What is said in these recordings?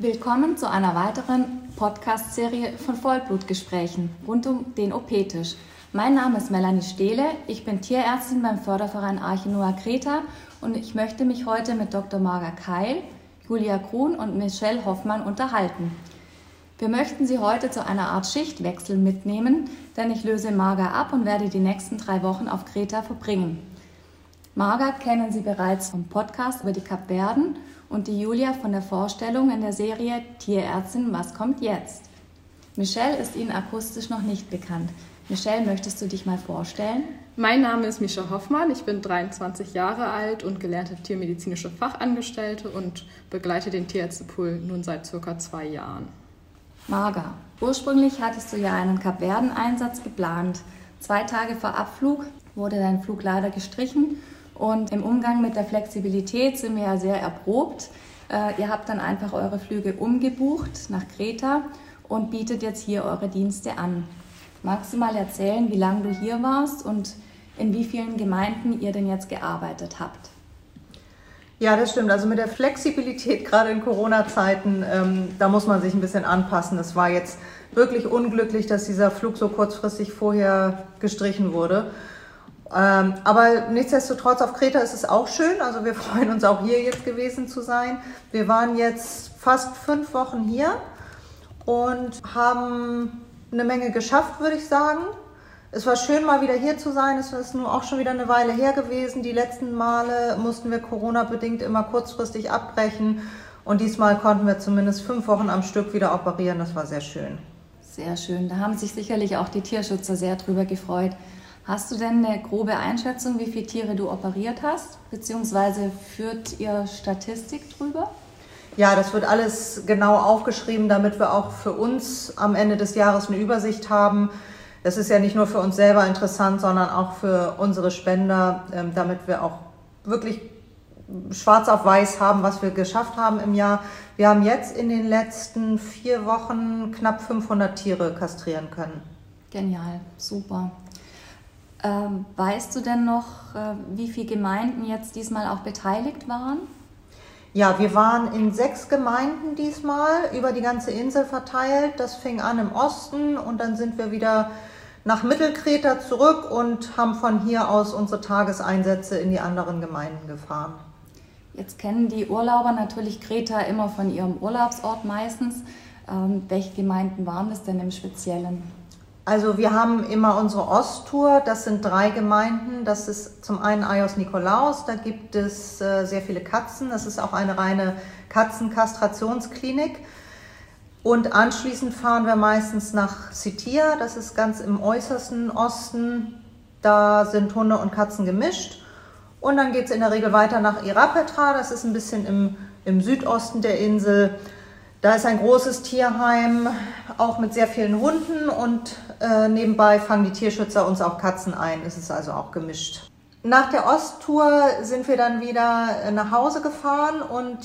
Willkommen zu einer weiteren Podcast-Serie von Vollblutgesprächen rund um den OP-Tisch. Mein Name ist Melanie Stehle, ich bin Tierärztin beim Förderverein Arche Noah Kreta und ich möchte mich heute mit Dr. Marga Keil, Julia Grun und Michelle Hoffmann unterhalten. Wir möchten Sie heute zu einer Art Schichtwechsel mitnehmen, denn ich löse Marga ab und werde die nächsten drei Wochen auf Kreta verbringen. Marga kennen Sie bereits vom Podcast über die Kapverden und die Julia von der Vorstellung in der Serie Tierärztin, was kommt jetzt? Michelle ist Ihnen akustisch noch nicht bekannt. Michelle, möchtest du dich mal vorstellen? Mein Name ist Michelle Hoffmann, ich bin 23 Jahre alt und gelernte tiermedizinische Fachangestellte und begleite den Tierärztepool nun seit circa zwei Jahren. Marga, ursprünglich hattest du ja einen Kapverden-Einsatz geplant. Zwei Tage vor Abflug wurde dein Flug leider gestrichen und im Umgang mit der Flexibilität sind wir ja sehr erprobt. Äh, ihr habt dann einfach eure Flüge umgebucht nach Kreta und bietet jetzt hier eure Dienste an. Magst du mal erzählen, wie lange du hier warst und in wie vielen Gemeinden ihr denn jetzt gearbeitet habt? Ja, das stimmt. Also mit der Flexibilität, gerade in Corona-Zeiten, ähm, da muss man sich ein bisschen anpassen. Es war jetzt wirklich unglücklich, dass dieser Flug so kurzfristig vorher gestrichen wurde. Ähm, aber nichtsdestotrotz auf Kreta ist es auch schön. Also wir freuen uns auch hier jetzt gewesen zu sein. Wir waren jetzt fast fünf Wochen hier und haben eine Menge geschafft, würde ich sagen. Es war schön, mal wieder hier zu sein. Es ist nun auch schon wieder eine Weile her gewesen. Die letzten Male mussten wir Corona-bedingt immer kurzfristig abbrechen. Und diesmal konnten wir zumindest fünf Wochen am Stück wieder operieren. Das war sehr schön. Sehr schön. Da haben sich sicherlich auch die Tierschützer sehr drüber gefreut. Hast du denn eine grobe Einschätzung, wie viele Tiere du operiert hast? Beziehungsweise führt ihr Statistik drüber? Ja, das wird alles genau aufgeschrieben, damit wir auch für uns am Ende des Jahres eine Übersicht haben. Das ist ja nicht nur für uns selber interessant, sondern auch für unsere Spender, ähm, damit wir auch wirklich schwarz auf weiß haben, was wir geschafft haben im Jahr. Wir haben jetzt in den letzten vier Wochen knapp 500 Tiere kastrieren können. Genial, super. Ähm, weißt du denn noch, äh, wie viele Gemeinden jetzt diesmal auch beteiligt waren? Ja, wir waren in sechs Gemeinden diesmal über die ganze Insel verteilt. Das fing an im Osten und dann sind wir wieder nach Mittelkreta zurück und haben von hier aus unsere Tageseinsätze in die anderen Gemeinden gefahren. Jetzt kennen die Urlauber natürlich Kreta immer von ihrem Urlaubsort meistens. Ähm, welche Gemeinden waren das denn im Speziellen? Also wir haben immer unsere Osttour, das sind drei Gemeinden. Das ist zum einen Ayos Nikolaus, da gibt es äh, sehr viele Katzen. Das ist auch eine reine Katzenkastrationsklinik. Und anschließend fahren wir meistens nach Sitia, das ist ganz im äußersten Osten. Da sind Hunde und Katzen gemischt. Und dann geht es in der Regel weiter nach Irapetra, das ist ein bisschen im, im Südosten der Insel. Da ist ein großes Tierheim, auch mit sehr vielen Hunden und äh, nebenbei fangen die Tierschützer uns auch Katzen ein. Es ist also auch gemischt. Nach der Osttour sind wir dann wieder äh, nach Hause gefahren und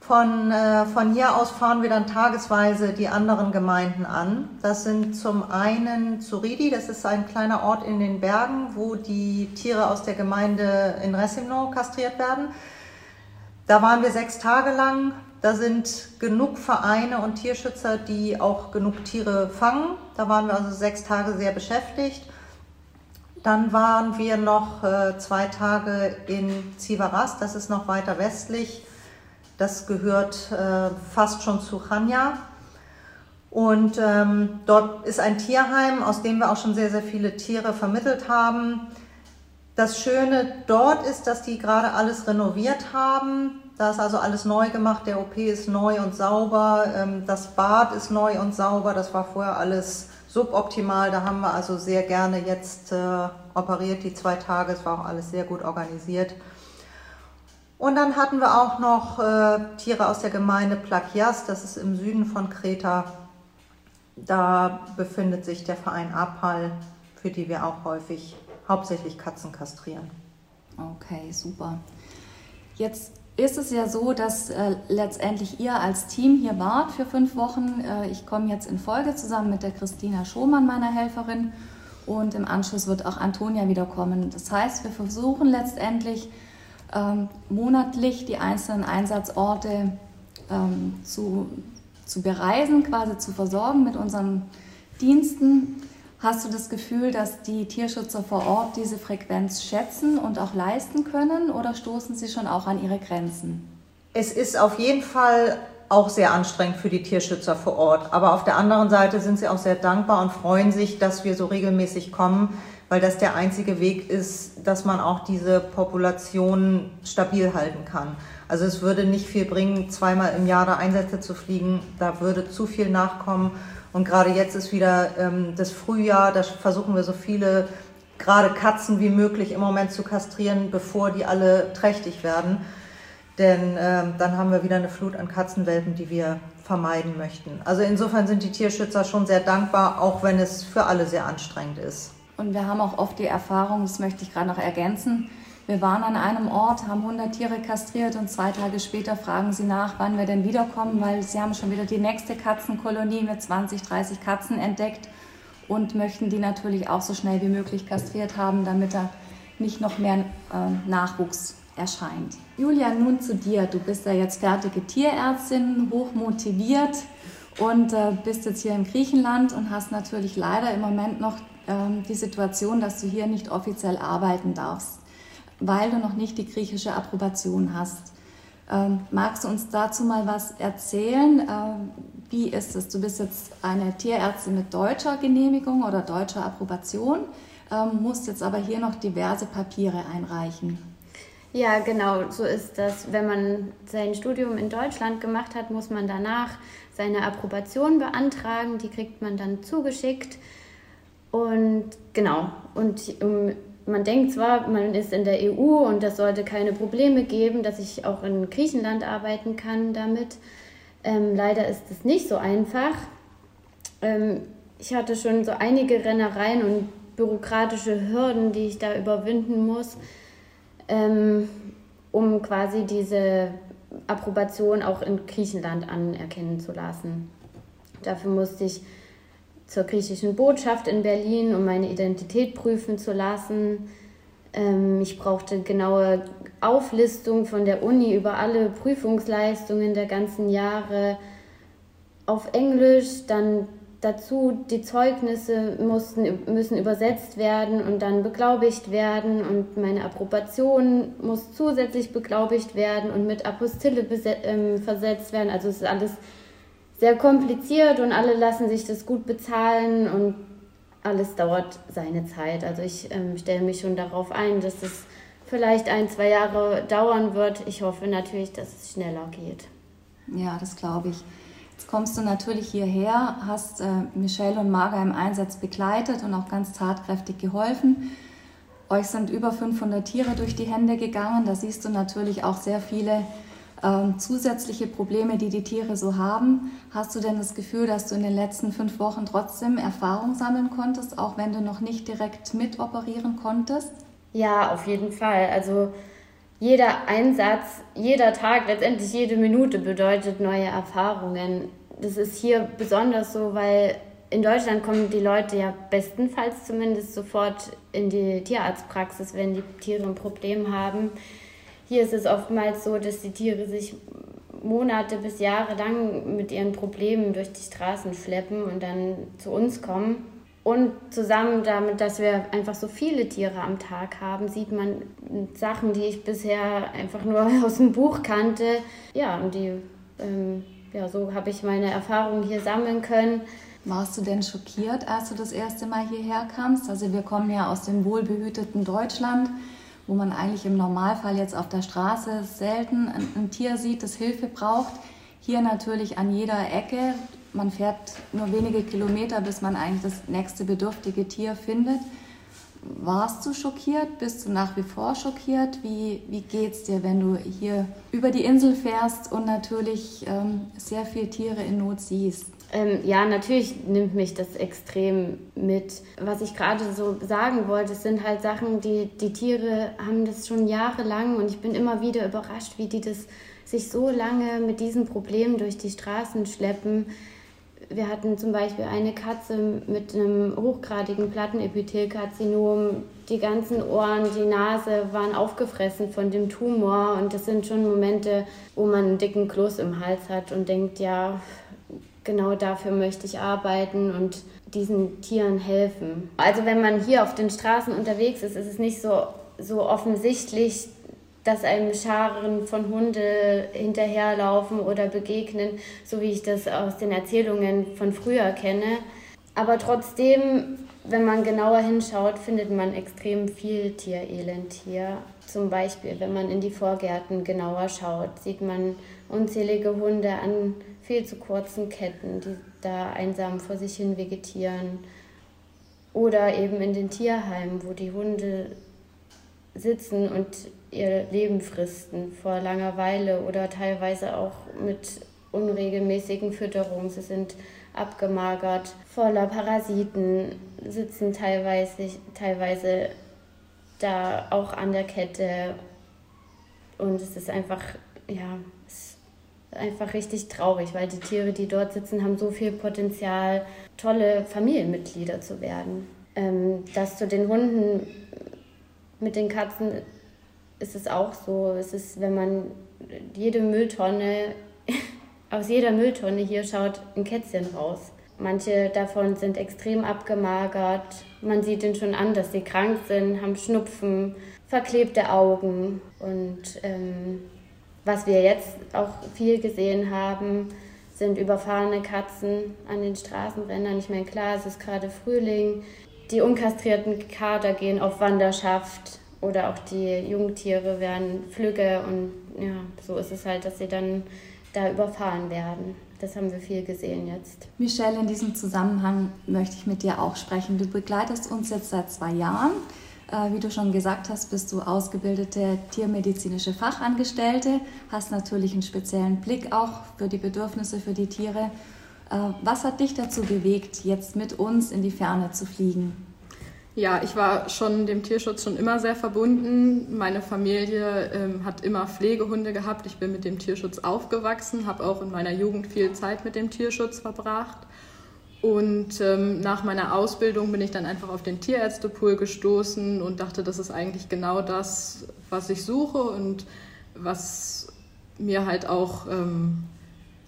von, äh, von hier aus fahren wir dann tagesweise die anderen Gemeinden an. Das sind zum einen Zuridi, das ist ein kleiner Ort in den Bergen, wo die Tiere aus der Gemeinde in Resimno kastriert werden. Da waren wir sechs Tage lang. Da sind genug Vereine und Tierschützer, die auch genug Tiere fangen. Da waren wir also sechs Tage sehr beschäftigt. Dann waren wir noch äh, zwei Tage in Zivaras, das ist noch weiter westlich. Das gehört äh, fast schon zu Chania. Und ähm, dort ist ein Tierheim, aus dem wir auch schon sehr, sehr viele Tiere vermittelt haben. Das Schöne dort ist, dass die gerade alles renoviert haben. Da ist also alles neu gemacht. Der OP ist neu und sauber. Ähm, das Bad ist neu und sauber. Das war vorher alles suboptimal. Da haben wir also sehr gerne jetzt äh, operiert, die zwei Tage. Es war auch alles sehr gut organisiert. Und dann hatten wir auch noch äh, Tiere aus der Gemeinde Plakias. Das ist im Süden von Kreta. Da befindet sich der Verein Apal, für die wir auch häufig hauptsächlich Katzen kastrieren. Okay, super. Jetzt ist es ja so, dass äh, letztendlich ihr als Team hier wart für fünf Wochen. Äh, ich komme jetzt in Folge zusammen mit der Christina Schomann, meiner Helferin. Und im Anschluss wird auch Antonia wiederkommen. Das heißt, wir versuchen letztendlich ähm, monatlich die einzelnen Einsatzorte ähm, zu, zu bereisen, quasi zu versorgen mit unseren Diensten. Hast du das Gefühl, dass die Tierschützer vor Ort diese Frequenz schätzen und auch leisten können oder stoßen sie schon auch an ihre Grenzen? Es ist auf jeden Fall auch sehr anstrengend für die Tierschützer vor Ort. Aber auf der anderen Seite sind sie auch sehr dankbar und freuen sich, dass wir so regelmäßig kommen, weil das der einzige Weg ist, dass man auch diese Population stabil halten kann. Also es würde nicht viel bringen, zweimal im Jahr da Einsätze zu fliegen. Da würde zu viel nachkommen. Und gerade jetzt ist wieder ähm, das Frühjahr, da versuchen wir so viele gerade Katzen wie möglich im Moment zu kastrieren, bevor die alle trächtig werden. Denn ähm, dann haben wir wieder eine Flut an Katzenwelpen, die wir vermeiden möchten. Also insofern sind die Tierschützer schon sehr dankbar, auch wenn es für alle sehr anstrengend ist. Und wir haben auch oft die Erfahrung, das möchte ich gerade noch ergänzen, wir waren an einem Ort, haben 100 Tiere kastriert und zwei Tage später fragen sie nach, wann wir denn wiederkommen, weil sie haben schon wieder die nächste Katzenkolonie mit 20, 30 Katzen entdeckt und möchten die natürlich auch so schnell wie möglich kastriert haben, damit da nicht noch mehr äh, Nachwuchs erscheint. Julia, nun zu dir. Du bist ja jetzt fertige Tierärztin, hoch motiviert und äh, bist jetzt hier in Griechenland und hast natürlich leider im Moment noch äh, die Situation, dass du hier nicht offiziell arbeiten darfst weil du noch nicht die griechische Approbation hast. Ähm, magst du uns dazu mal was erzählen? Ähm, wie ist es? Du bist jetzt eine Tierärztin mit deutscher Genehmigung oder deutscher Approbation, ähm, musst jetzt aber hier noch diverse Papiere einreichen. Ja, genau, so ist das. Wenn man sein Studium in Deutschland gemacht hat, muss man danach seine Approbation beantragen. Die kriegt man dann zugeschickt. Und genau, und um man denkt zwar, man ist in der EU und das sollte keine Probleme geben, dass ich auch in Griechenland arbeiten kann damit. Ähm, leider ist es nicht so einfach. Ähm, ich hatte schon so einige Rennereien und bürokratische Hürden, die ich da überwinden muss, ähm, um quasi diese Approbation auch in Griechenland anerkennen zu lassen. Dafür musste ich zur griechischen Botschaft in Berlin, um meine Identität prüfen zu lassen. Ähm, ich brauchte genaue Auflistung von der Uni über alle Prüfungsleistungen der ganzen Jahre auf Englisch, dann dazu die Zeugnisse mussten, müssen übersetzt werden und dann beglaubigt werden und meine Approbation muss zusätzlich beglaubigt werden und mit Apostille ähm, versetzt werden. Also es ist alles sehr kompliziert und alle lassen sich das gut bezahlen und alles dauert seine Zeit. Also ich ähm, stelle mich schon darauf ein, dass es vielleicht ein, zwei Jahre dauern wird. Ich hoffe natürlich, dass es schneller geht. Ja, das glaube ich. Jetzt kommst du natürlich hierher, hast äh, Michelle und Marga im Einsatz begleitet und auch ganz tatkräftig geholfen. Euch sind über 500 Tiere durch die Hände gegangen. Da siehst du natürlich auch sehr viele ähm, zusätzliche Probleme, die die Tiere so haben. Hast du denn das Gefühl, dass du in den letzten fünf Wochen trotzdem Erfahrung sammeln konntest, auch wenn du noch nicht direkt mitoperieren konntest? Ja, auf jeden Fall. Also jeder Einsatz, jeder Tag, letztendlich jede Minute bedeutet neue Erfahrungen. Das ist hier besonders so, weil in Deutschland kommen die Leute ja bestenfalls zumindest sofort in die Tierarztpraxis, wenn die Tiere ein Problem haben. Hier ist es oftmals so, dass die Tiere sich Monate bis Jahre lang mit ihren Problemen durch die Straßen schleppen und dann zu uns kommen. Und zusammen damit, dass wir einfach so viele Tiere am Tag haben, sieht man Sachen, die ich bisher einfach nur aus dem Buch kannte. Ja, und die, ähm, ja, so habe ich meine Erfahrungen hier sammeln können. Warst du denn schockiert, als du das erste Mal hierher kamst? Also wir kommen ja aus dem wohlbehüteten Deutschland wo man eigentlich im Normalfall jetzt auf der Straße selten ein, ein Tier sieht, das Hilfe braucht. Hier natürlich an jeder Ecke. Man fährt nur wenige Kilometer, bis man eigentlich das nächste bedürftige Tier findet. Warst du schockiert? Bist du nach wie vor schockiert? Wie, wie es dir, wenn du hier über die Insel fährst und natürlich ähm, sehr viele Tiere in Not siehst? Ähm, ja, natürlich nimmt mich das extrem mit. Was ich gerade so sagen wollte, sind halt Sachen, die die Tiere haben das schon jahrelang und ich bin immer wieder überrascht, wie die das sich so lange mit diesen Problemen durch die Straßen schleppen. wir hatten zum Beispiel eine Katze mit einem hochgradigen Plattenepithelkarzinom. Die ganzen Ohren, die Nase waren aufgefressen von dem Tumor. Und das sind schon Momente, wo man einen dicken Kloß im Hals hat und denkt, ja, genau dafür möchte ich arbeiten und diesen Tieren helfen. Also wenn man hier auf den Straßen unterwegs ist, ist es nicht so, so offensichtlich, dass einem Scharen von Hunde hinterherlaufen oder begegnen, so wie ich das aus den Erzählungen von früher kenne. Aber trotzdem, wenn man genauer hinschaut, findet man extrem viel Tierelend hier. Zum Beispiel, wenn man in die Vorgärten genauer schaut, sieht man unzählige Hunde an viel zu kurzen Ketten, die da einsam vor sich hin vegetieren. Oder eben in den Tierheimen, wo die Hunde sitzen und ihr Leben fristen vor Langeweile oder teilweise auch mit unregelmäßigen Fütterungen. Sie sind abgemagert, voller Parasiten, sitzen teilweise, teilweise da auch an der Kette. Und es ist einfach, ja, es einfach richtig traurig, weil die Tiere, die dort sitzen, haben so viel Potenzial, tolle Familienmitglieder zu werden. Ähm, das zu den Hunden mit den Katzen ist es auch so. Es ist, wenn man jede Mülltonne, aus jeder Mülltonne hier schaut, ein Kätzchen raus. Manche davon sind extrem abgemagert. Man sieht ihnen schon an, dass sie krank sind, haben Schnupfen, verklebte Augen. Und ähm, was wir jetzt auch viel gesehen haben, sind überfahrene Katzen an den Straßenrändern. Ich meine, klar, es ist gerade Frühling. Die unkastrierten Kater gehen auf Wanderschaft oder auch die Jungtiere werden flügge und ja, so ist es halt, dass sie dann da überfahren werden. Das haben wir viel gesehen jetzt. Michelle, in diesem Zusammenhang möchte ich mit dir auch sprechen. Du begleitest uns jetzt seit zwei Jahren. Äh, wie du schon gesagt hast, bist du ausgebildete tiermedizinische Fachangestellte, hast natürlich einen speziellen Blick auch für die Bedürfnisse für die Tiere. Äh, was hat dich dazu bewegt, jetzt mit uns in die Ferne zu fliegen? Ja, ich war schon dem Tierschutz schon immer sehr verbunden. Meine Familie ähm, hat immer Pflegehunde gehabt. Ich bin mit dem Tierschutz aufgewachsen, habe auch in meiner Jugend viel Zeit mit dem Tierschutz verbracht. Und ähm, nach meiner Ausbildung bin ich dann einfach auf den Tierärztepool gestoßen und dachte, das ist eigentlich genau das, was ich suche und was mir halt auch, ähm,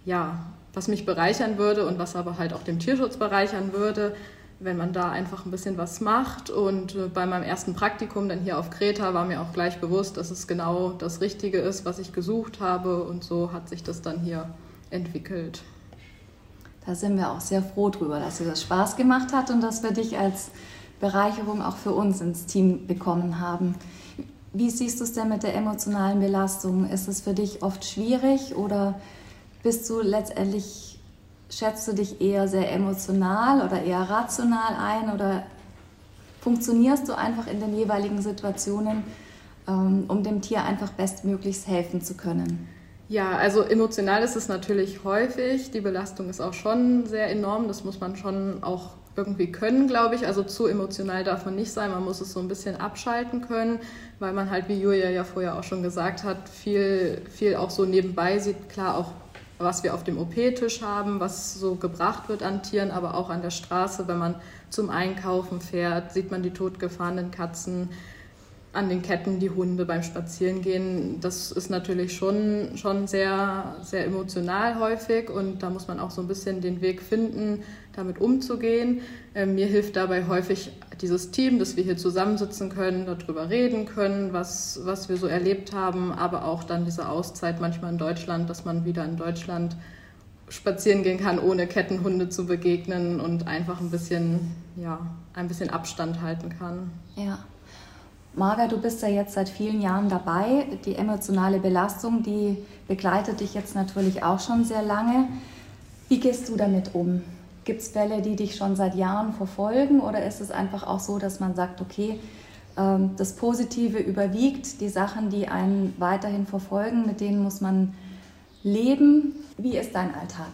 ja, was mich bereichern würde und was aber halt auch den Tierschutz bereichern würde wenn man da einfach ein bisschen was macht. Und äh, bei meinem ersten Praktikum dann hier auf Kreta war mir auch gleich bewusst, dass es genau das Richtige ist, was ich gesucht habe. Und so hat sich das dann hier entwickelt. Da sind wir auch sehr froh drüber, dass dir das Spaß gemacht hat und dass wir dich als Bereicherung auch für uns ins Team bekommen haben. Wie siehst du es denn mit der emotionalen Belastung? Ist es für dich oft schwierig oder bist du letztendlich schätzt du dich eher sehr emotional oder eher rational ein oder funktionierst du einfach in den jeweiligen Situationen, ähm, um dem Tier einfach bestmöglichst helfen zu können? Ja, also emotional ist es natürlich häufig. Die Belastung ist auch schon sehr enorm. Das muss man schon auch irgendwie können, glaube ich. Also zu emotional darf man nicht sein. Man muss es so ein bisschen abschalten können, weil man halt, wie Julia ja vorher auch schon gesagt hat, viel, viel auch so nebenbei sieht. Klar, auch was wir auf dem OP-Tisch haben, was so gebracht wird an Tieren, aber auch an der Straße, wenn man zum Einkaufen fährt, sieht man die totgefahrenen Katzen, an den Ketten die Hunde beim Spazierengehen. Das ist natürlich schon, schon sehr, sehr emotional häufig und da muss man auch so ein bisschen den Weg finden, damit umzugehen. Ähm, mir hilft dabei häufig dieses Team, dass wir hier zusammensitzen können, darüber reden können, was, was wir so erlebt haben, aber auch dann diese Auszeit manchmal in Deutschland, dass man wieder in Deutschland spazieren gehen kann, ohne Kettenhunde zu begegnen und einfach ein bisschen, ja, ein bisschen Abstand halten kann. Ja. Marga, du bist ja jetzt seit vielen Jahren dabei. Die emotionale Belastung, die begleitet dich jetzt natürlich auch schon sehr lange. Wie gehst du damit um? Gibt es Fälle, die dich schon seit Jahren verfolgen oder ist es einfach auch so, dass man sagt, okay, ähm, das Positive überwiegt, die Sachen, die einen weiterhin verfolgen, mit denen muss man leben? Wie ist dein Alltag?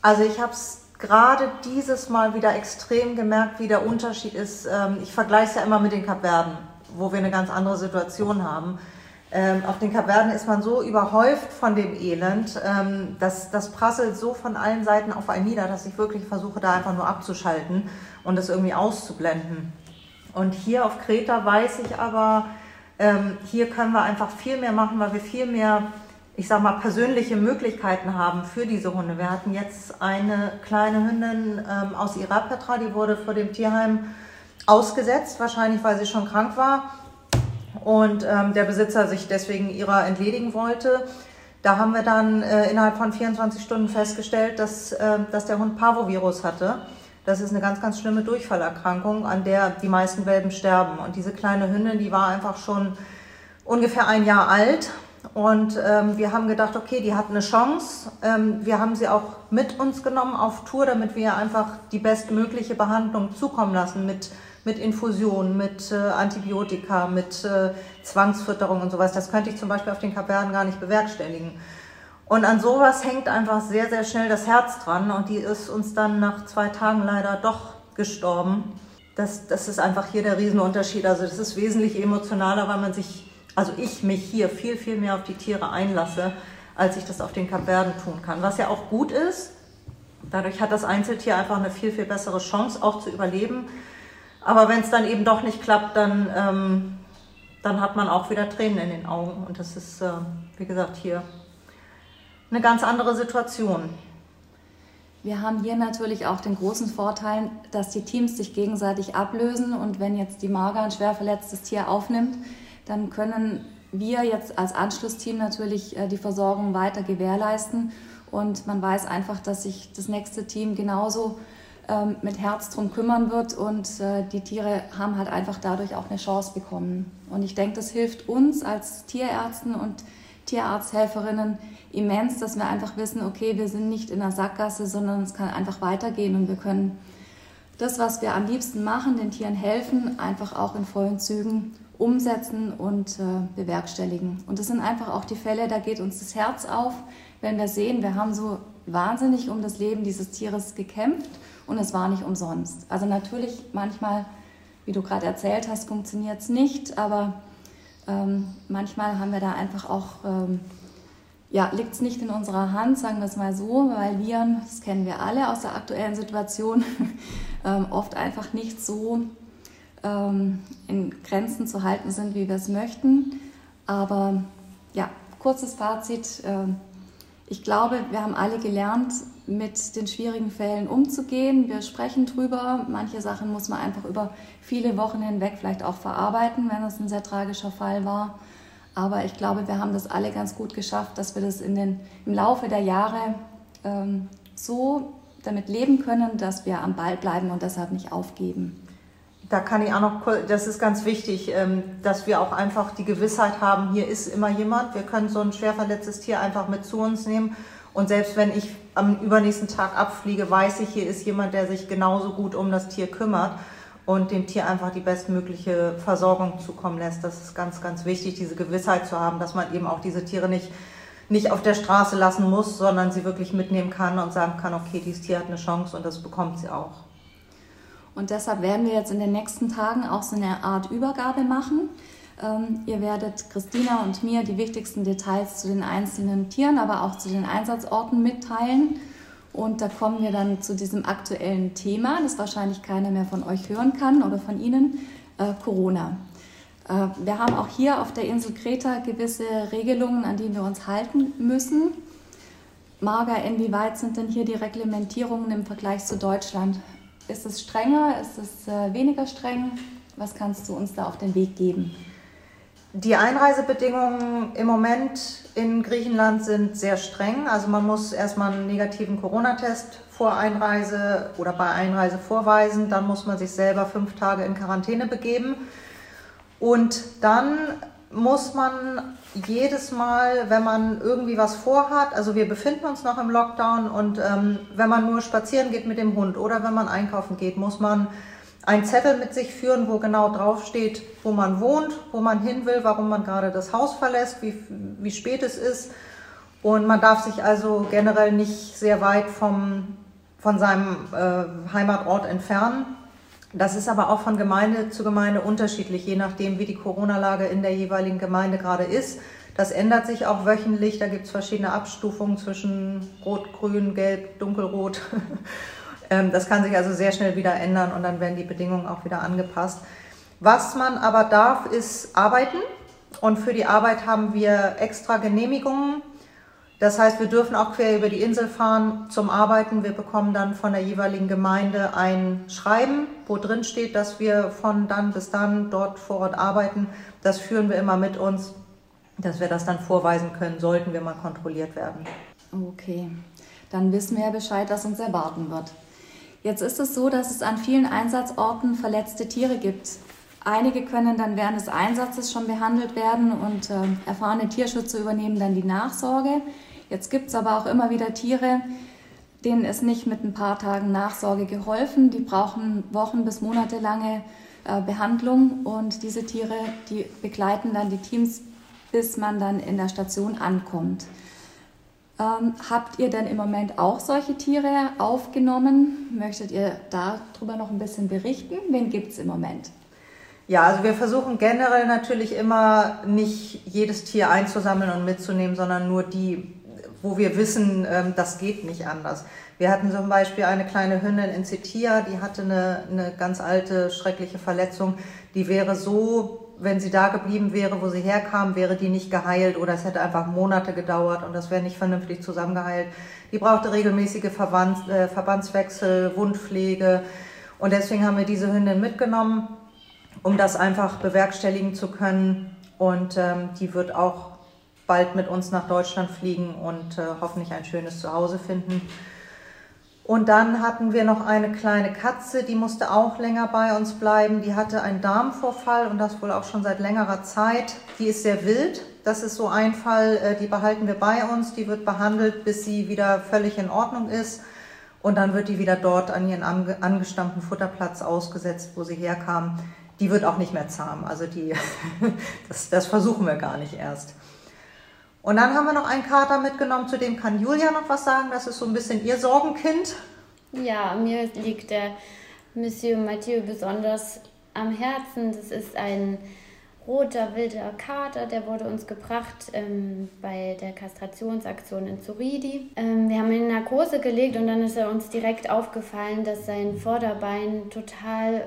Also ich habe es gerade dieses Mal wieder extrem gemerkt, wie der Unterschied ist. Ähm, ich vergleiche es ja immer mit den Kapverden wo wir eine ganz andere Situation haben. Ähm, auf den Kapverden ist man so überhäuft von dem Elend, ähm, dass das prasselt so von allen Seiten auf einen nieder, dass ich wirklich versuche, da einfach nur abzuschalten und das irgendwie auszublenden. Und hier auf Kreta weiß ich aber, ähm, hier können wir einfach viel mehr machen, weil wir viel mehr, ich sag mal, persönliche Möglichkeiten haben für diese Hunde. Wir hatten jetzt eine kleine Hündin ähm, aus Irapetra, die wurde vor dem Tierheim ausgesetzt, wahrscheinlich weil sie schon krank war und ähm, der Besitzer sich deswegen ihrer entledigen wollte. Da haben wir dann äh, innerhalb von 24 Stunden festgestellt, dass, äh, dass der Hund Parvovirus hatte. Das ist eine ganz, ganz schlimme Durchfallerkrankung, an der die meisten Welpen sterben. Und diese kleine Hündin, die war einfach schon ungefähr ein Jahr alt. Und ähm, wir haben gedacht, okay, die hat eine Chance. Ähm, wir haben sie auch mit uns genommen auf Tour, damit wir einfach die bestmögliche Behandlung zukommen lassen mit mit Infusion, mit äh, Antibiotika, mit äh, Zwangsfütterung und sowas. Das könnte ich zum Beispiel auf den Kapverden gar nicht bewerkstelligen. Und an sowas hängt einfach sehr, sehr schnell das Herz dran und die ist uns dann nach zwei Tagen leider doch gestorben. Das, das ist einfach hier der Riesenunterschied. Also das ist wesentlich emotionaler, weil man sich, also ich mich hier viel, viel mehr auf die Tiere einlasse, als ich das auf den Kapverden tun kann. Was ja auch gut ist, dadurch hat das Einzeltier einfach eine viel, viel bessere Chance auch zu überleben. Aber wenn es dann eben doch nicht klappt, dann, ähm, dann hat man auch wieder Tränen in den Augen. Und das ist, äh, wie gesagt, hier eine ganz andere Situation. Wir haben hier natürlich auch den großen Vorteil, dass die Teams sich gegenseitig ablösen und wenn jetzt die Marga ein schwer verletztes Tier aufnimmt, dann können wir jetzt als Anschlussteam natürlich äh, die Versorgung weiter gewährleisten und man weiß einfach, dass sich das nächste Team genauso ähm, mit Herz drum kümmern wird und äh, die Tiere haben halt einfach dadurch auch eine Chance bekommen. Und ich denke, das hilft uns als Tierärzten und Tierarzthelferinnen immens, dass wir einfach wissen, okay, wir sind nicht in der Sackgasse, sondern es kann einfach weitergehen und wir können das, was wir am liebsten machen, den Tieren helfen, einfach auch in vollen Zügen umsetzen und äh, bewerkstelligen. Und das sind einfach auch die Fälle, da geht uns das Herz auf, wenn wir sehen, wir haben so wahnsinnig um das Leben dieses Tieres gekämpft und es war nicht umsonst. Also natürlich manchmal, wie du gerade erzählt hast, funktioniert es nicht, aber ähm, manchmal haben wir da einfach auch, ähm, ja, liegt es nicht in unserer Hand, sagen wir es mal so, weil Viren, das kennen wir alle aus der aktuellen Situation, ähm, oft einfach nicht so ähm, in Grenzen zu halten sind, wie wir es möchten. Aber ja, kurzes Fazit. Ich glaube, wir haben alle gelernt, mit den schwierigen Fällen umzugehen. Wir sprechen drüber. Manche Sachen muss man einfach über viele Wochen hinweg vielleicht auch verarbeiten, wenn es ein sehr tragischer Fall war. Aber ich glaube, wir haben das alle ganz gut geschafft, dass wir das in den, im Laufe der Jahre ähm, so damit leben können, dass wir am Ball bleiben und deshalb nicht aufgeben. Da kann ich auch noch, das ist ganz wichtig, ähm, dass wir auch einfach die Gewissheit haben, hier ist immer jemand. Wir können so ein schwer verletztes Tier einfach mit zu uns nehmen und selbst wenn ich am übernächsten Tag abfliege, weiß ich, hier ist jemand, der sich genauso gut um das Tier kümmert und dem Tier einfach die bestmögliche Versorgung zukommen lässt. Das ist ganz, ganz wichtig, diese Gewissheit zu haben, dass man eben auch diese Tiere nicht, nicht auf der Straße lassen muss, sondern sie wirklich mitnehmen kann und sagen kann, okay, dieses Tier hat eine Chance und das bekommt sie auch. Und deshalb werden wir jetzt in den nächsten Tagen auch so eine Art Übergabe machen. Ähm, ihr werdet Christina und mir die wichtigsten Details zu den einzelnen Tieren, aber auch zu den Einsatzorten mitteilen. Und da kommen wir dann zu diesem aktuellen Thema, das wahrscheinlich keiner mehr von euch hören kann oder von Ihnen, äh, Corona. Äh, wir haben auch hier auf der Insel Kreta gewisse Regelungen, an die wir uns halten müssen. Marga, inwieweit sind denn hier die Reglementierungen im Vergleich zu Deutschland? Ist es strenger? Ist es äh, weniger streng? Was kannst du uns da auf den Weg geben? Die Einreisebedingungen im Moment in Griechenland sind sehr streng. Also man muss erstmal einen negativen Corona-Test vor Einreise oder bei Einreise vorweisen. Dann muss man sich selber fünf Tage in Quarantäne begeben. Und dann muss man jedes Mal, wenn man irgendwie was vorhat, also wir befinden uns noch im Lockdown und ähm, wenn man nur spazieren geht mit dem Hund oder wenn man einkaufen geht, muss man einen Zettel mit sich führen, wo genau draufsteht, wo man wohnt, wo man hin will, warum man gerade das Haus verlässt, wie, wie spät es ist. Und man darf sich also generell nicht sehr weit vom, von seinem äh, Heimatort entfernen. Das ist aber auch von Gemeinde zu Gemeinde unterschiedlich, je nachdem, wie die Corona-Lage in der jeweiligen Gemeinde gerade ist. Das ändert sich auch wöchentlich. Da gibt es verschiedene Abstufungen zwischen Rot, Grün, Gelb, Dunkelrot. Ähm, das kann sich also sehr schnell wieder ändern und dann werden die Bedingungen auch wieder angepasst. Was man aber darf, ist arbeiten. Und für die Arbeit haben wir extra Genehmigungen. Das heißt, wir dürfen auch quer über die Insel fahren zum Arbeiten. Wir bekommen dann von der jeweiligen Gemeinde ein Schreiben, wo drin steht, dass wir von dann bis dann dort vor Ort arbeiten. Das führen wir immer mit uns dass wir das dann vorweisen können, sollten wir mal kontrolliert werden. Okay, dann wissen wir ja Bescheid, was uns erwarten wird. Jetzt ist es so, dass es an vielen Einsatzorten verletzte Tiere gibt. Einige können dann während des Einsatzes schon behandelt werden und äh, erfahrene Tierschützer übernehmen dann die Nachsorge. Jetzt gibt es aber auch immer wieder Tiere, denen ist nicht mit ein paar Tagen Nachsorge geholfen. Die brauchen Wochen bis Monate lange äh, Behandlung und diese Tiere, die begleiten dann die Teams bis man dann in der Station ankommt. Ähm, habt ihr denn im Moment auch solche Tiere aufgenommen? Möchtet ihr darüber noch ein bisschen berichten? Wen gibt es im Moment? Ja, also wir versuchen generell natürlich immer nicht jedes Tier einzusammeln und mitzunehmen, sondern nur die, wo wir wissen, ähm, das geht nicht anders. Wir hatten zum Beispiel eine kleine Hündin in Cetia, die hatte eine, eine ganz alte, schreckliche Verletzung. Die wäre so wenn sie da geblieben wäre, wo sie herkam, wäre die nicht geheilt oder es hätte einfach Monate gedauert und das wäre nicht vernünftig zusammengeheilt. Die brauchte regelmäßige Verbands, äh, Verbandswechsel, Wundpflege und deswegen haben wir diese Hündin mitgenommen, um das einfach bewerkstelligen zu können und ähm, die wird auch bald mit uns nach Deutschland fliegen und äh, hoffentlich ein schönes Zuhause finden. Und dann hatten wir noch eine kleine Katze, die musste auch länger bei uns bleiben. Die hatte einen Darmvorfall und das wohl auch schon seit längerer Zeit. Die ist sehr wild. Das ist so ein Fall, äh, die behalten wir bei uns. Die wird behandelt, bis sie wieder völlig in Ordnung ist. Und dann wird die wieder dort an ihren angestammten Futterplatz ausgesetzt, wo sie herkam. Die wird auch nicht mehr zahm. Also die, das, das versuchen wir gar nicht erst. Und dann haben wir noch einen Kater mitgenommen, zu dem kann Julia noch was sagen. Das ist so ein bisschen ihr Sorgenkind. Ja, mir liegt der Monsieur Mathieu besonders am Herzen. Das ist ein roter wilder Kater, der wurde uns gebracht ähm, bei der Kastrationsaktion in Zuridi. Ähm, wir haben ihn in Narkose gelegt und dann ist er uns direkt aufgefallen, dass sein Vorderbein total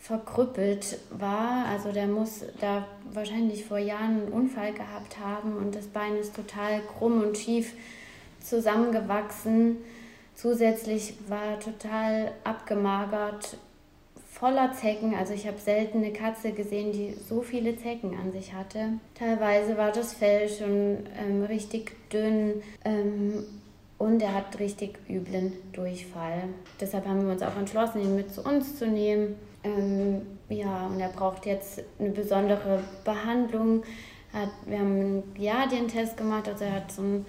verkrüppelt war. Also der muss da wahrscheinlich vor Jahren einen Unfall gehabt haben und das Bein ist total krumm und schief zusammengewachsen. Zusätzlich war er total abgemagert, voller Zecken. Also ich habe selten eine Katze gesehen, die so viele Zecken an sich hatte. Teilweise war das Fell schon ähm, richtig dünn. Ähm, und er hat richtig üblen Durchfall. Deshalb haben wir uns auch entschlossen, ihn mit zu uns zu nehmen. Ähm, ja, und er braucht jetzt eine besondere Behandlung. Hat, wir haben einen Giardien-Test gemacht, also er hat so ein,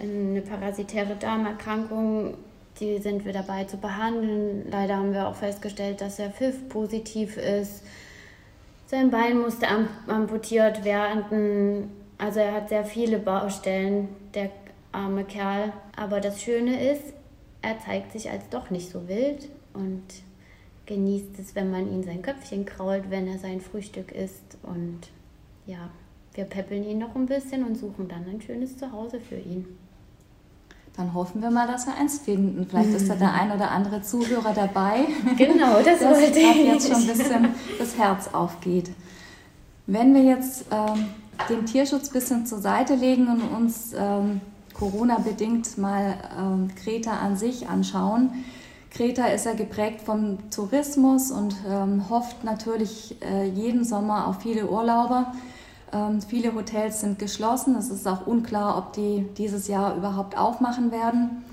eine parasitäre Darmerkrankung. Die sind wir dabei zu behandeln. Leider haben wir auch festgestellt, dass er FIF-positiv ist. Sein Bein musste amputiert werden. Also er hat sehr viele Baustellen. Der arme Kerl. Aber das Schöne ist, er zeigt sich als doch nicht so wild und genießt es, wenn man ihn sein Köpfchen krault, wenn er sein Frühstück isst. Und ja, wir peppeln ihn noch ein bisschen und suchen dann ein schönes Zuhause für ihn. Dann hoffen wir mal, dass wir eins finden. Vielleicht ist da der ein oder andere Zuhörer dabei. Genau, das wollte ich. jetzt schon ein bisschen das Herz aufgeht. Wenn wir jetzt ähm, den Tierschutz ein bisschen zur Seite legen und uns ähm, Corona-bedingt mal ähm, Kreta an sich anschauen. Kreta ist ja geprägt vom Tourismus und ähm, hofft natürlich äh, jeden Sommer auf viele Urlauber. Ähm, viele Hotels sind geschlossen. Es ist auch unklar, ob die dieses Jahr überhaupt aufmachen werden.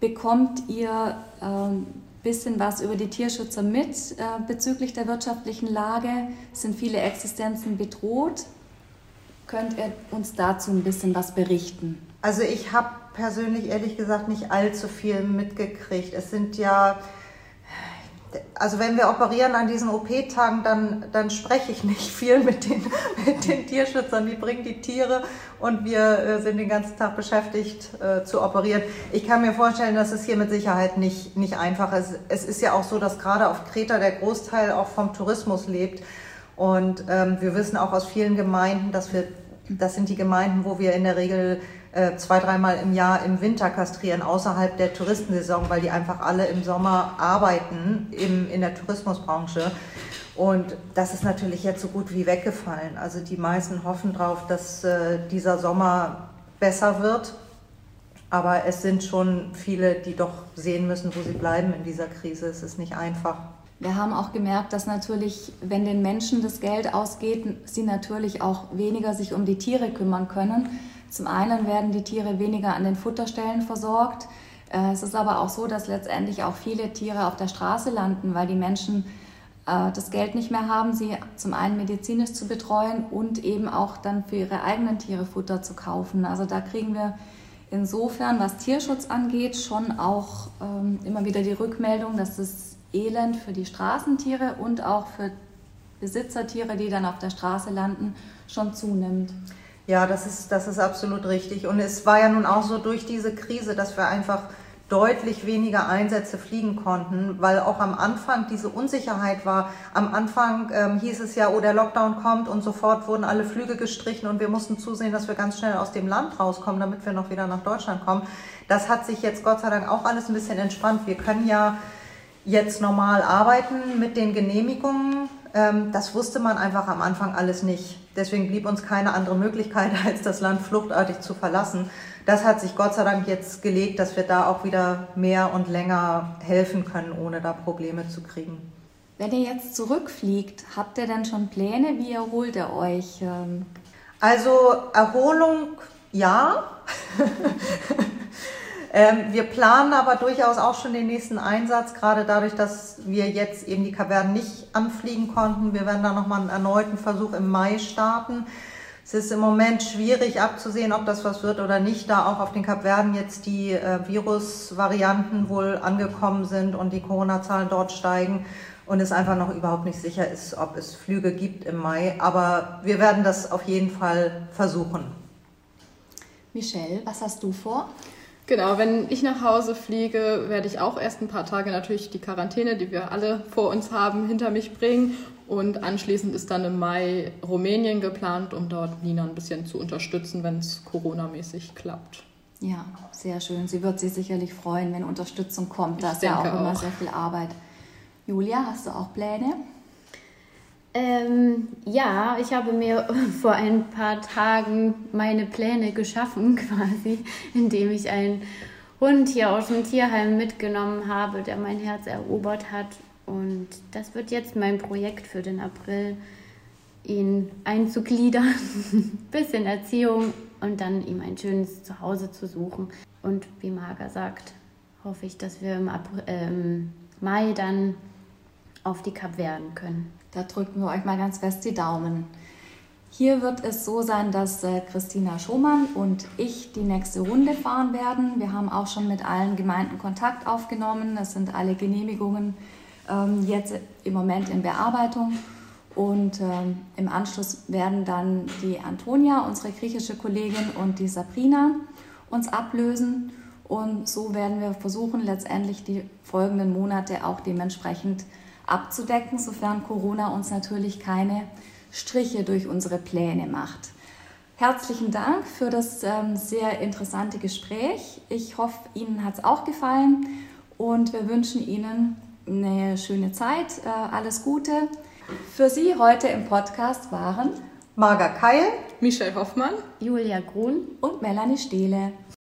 Bekommt ihr ein ähm, bisschen was über die Tierschützer mit äh, bezüglich der wirtschaftlichen Lage? Sind viele Existenzen bedroht? Könnt ihr uns dazu ein bisschen was berichten? Also ich habe persönlich ehrlich gesagt nicht allzu viel mitgekriegt. Es sind ja also wenn wir operieren an diesen OP-Tagen, dann, dann spreche ich nicht viel mit den, mit den Tierschützern. Die bringen die Tiere und wir äh, sind den ganzen Tag beschäftigt äh, zu operieren. Ich kann mir vorstellen, dass es hier mit Sicherheit nicht, nicht einfach ist. Es ist ja auch so, dass gerade auf Kreta der Großteil auch vom Tourismus lebt. Und ähm, wir wissen auch aus vielen Gemeinden, dass wir, das sind die Gemeinden, wo wir in der Regel äh, zwei, dreimal im Jahr im Winter kastrieren, außerhalb der Touristensaison, weil die einfach alle im Sommer arbeiten im, in der Tourismusbranche. Und das ist natürlich jetzt so gut wie weggefallen. Also die meisten hoffen darauf, dass äh, dieser Sommer besser wird. Aber es sind schon viele, die doch sehen müssen, wo sie bleiben in dieser Krise. Es ist nicht einfach. Wir haben auch gemerkt, dass natürlich, wenn den Menschen das Geld ausgeht, sie natürlich auch weniger sich um die Tiere kümmern können. Zum einen werden die Tiere weniger an den Futterstellen versorgt. Äh, es ist aber auch so, dass letztendlich auch viele Tiere auf der Straße landen, weil die Menschen äh, das Geld nicht mehr haben, sie zum einen medizinisch zu betreuen und eben auch dann für ihre eigenen Tiere Futter zu kaufen. Also da kriegen wir insofern, was Tierschutz angeht, schon auch ähm, immer wieder die Rückmeldung, dass das Elend für die Straßentiere und auch für Besitzertiere, die dann auf der Straße landen, schon zunimmt. Ja, das ist, das ist absolut richtig. Und es war ja nun auch so durch diese Krise, dass wir einfach deutlich weniger Einsätze fliegen konnten, weil auch am Anfang diese Unsicherheit war. Am Anfang ähm, hieß es ja, oh, der Lockdown kommt und sofort wurden alle Flüge gestrichen und wir mussten zusehen, dass wir ganz schnell aus dem Land rauskommen, damit wir noch wieder nach Deutschland kommen. Das hat sich jetzt Gott sei Dank auch alles ein bisschen entspannt. Wir können ja jetzt normal arbeiten mit den Genehmigungen. Ähm, das wusste man einfach am Anfang alles nicht. Deswegen blieb uns keine andere Möglichkeit, als das Land fluchtartig zu verlassen. Das hat sich Gott sei Dank jetzt gelegt, dass wir da auch wieder mehr und länger helfen können, ohne da Probleme zu kriegen. Wenn ihr jetzt zurückfliegt, habt ihr denn schon Pläne? Wie erholt ihr euch? Ähm? Also Erholung, ja. Ähm, wir planen aber durchaus auch schon den nächsten Einsatz, gerade dadurch, dass wir jetzt eben die Kavernen nicht anfliegen konnten. Wir werden da nochmal einen erneuten Versuch im Mai starten. Es ist im Moment schwierig abzusehen, ob das was wird oder nicht, da auch auf den Kapverden jetzt die äh, Virusvarianten wohl angekommen sind und die Corona-Zahlen dort steigen und es einfach noch überhaupt nicht sicher ist, ob es Flüge gibt im Mai. Aber wir werden das auf jeden Fall versuchen. Michelle, was hast du vor? Genau, wenn ich nach Hause fliege, werde ich auch erst ein paar Tage natürlich die Quarantäne, die wir alle vor uns haben, hinter mich bringen. Und anschließend ist dann im Mai Rumänien geplant, um dort Nina ein bisschen zu unterstützen, wenn es Corona-mäßig klappt. Ja, sehr schön. Sie wird sich sicherlich freuen, wenn Unterstützung kommt. Da ist ja auch, auch immer sehr viel Arbeit. Julia, hast du auch Pläne? Ähm, ja, ich habe mir vor ein paar Tagen meine Pläne geschaffen, quasi, indem ich einen Hund hier aus dem Tierheim mitgenommen habe, der mein Herz erobert hat. Und das wird jetzt mein Projekt für den April, ihn einzugliedern, bisschen Erziehung und dann ihm ein schönes Zuhause zu suchen. Und wie Marga sagt, hoffe ich, dass wir im April, äh, Mai dann auf die Kapverden können. Da drücken wir euch mal ganz fest die Daumen. Hier wird es so sein, dass äh, Christina Schumann und ich die nächste Runde fahren werden. Wir haben auch schon mit allen Gemeinden Kontakt aufgenommen. Es sind alle Genehmigungen ähm, jetzt im Moment in Bearbeitung. Und ähm, im Anschluss werden dann die Antonia, unsere griechische Kollegin, und die Sabrina uns ablösen. Und so werden wir versuchen, letztendlich die folgenden Monate auch dementsprechend abzudecken, sofern Corona uns natürlich keine Striche durch unsere Pläne macht. Herzlichen Dank für das ähm, sehr interessante Gespräch. Ich hoffe, Ihnen hat es auch gefallen und wir wünschen Ihnen eine schöne Zeit, äh, alles Gute. Für Sie heute im Podcast waren Marga Keil, Michelle Hoffmann, Julia Grun und Melanie Stehle.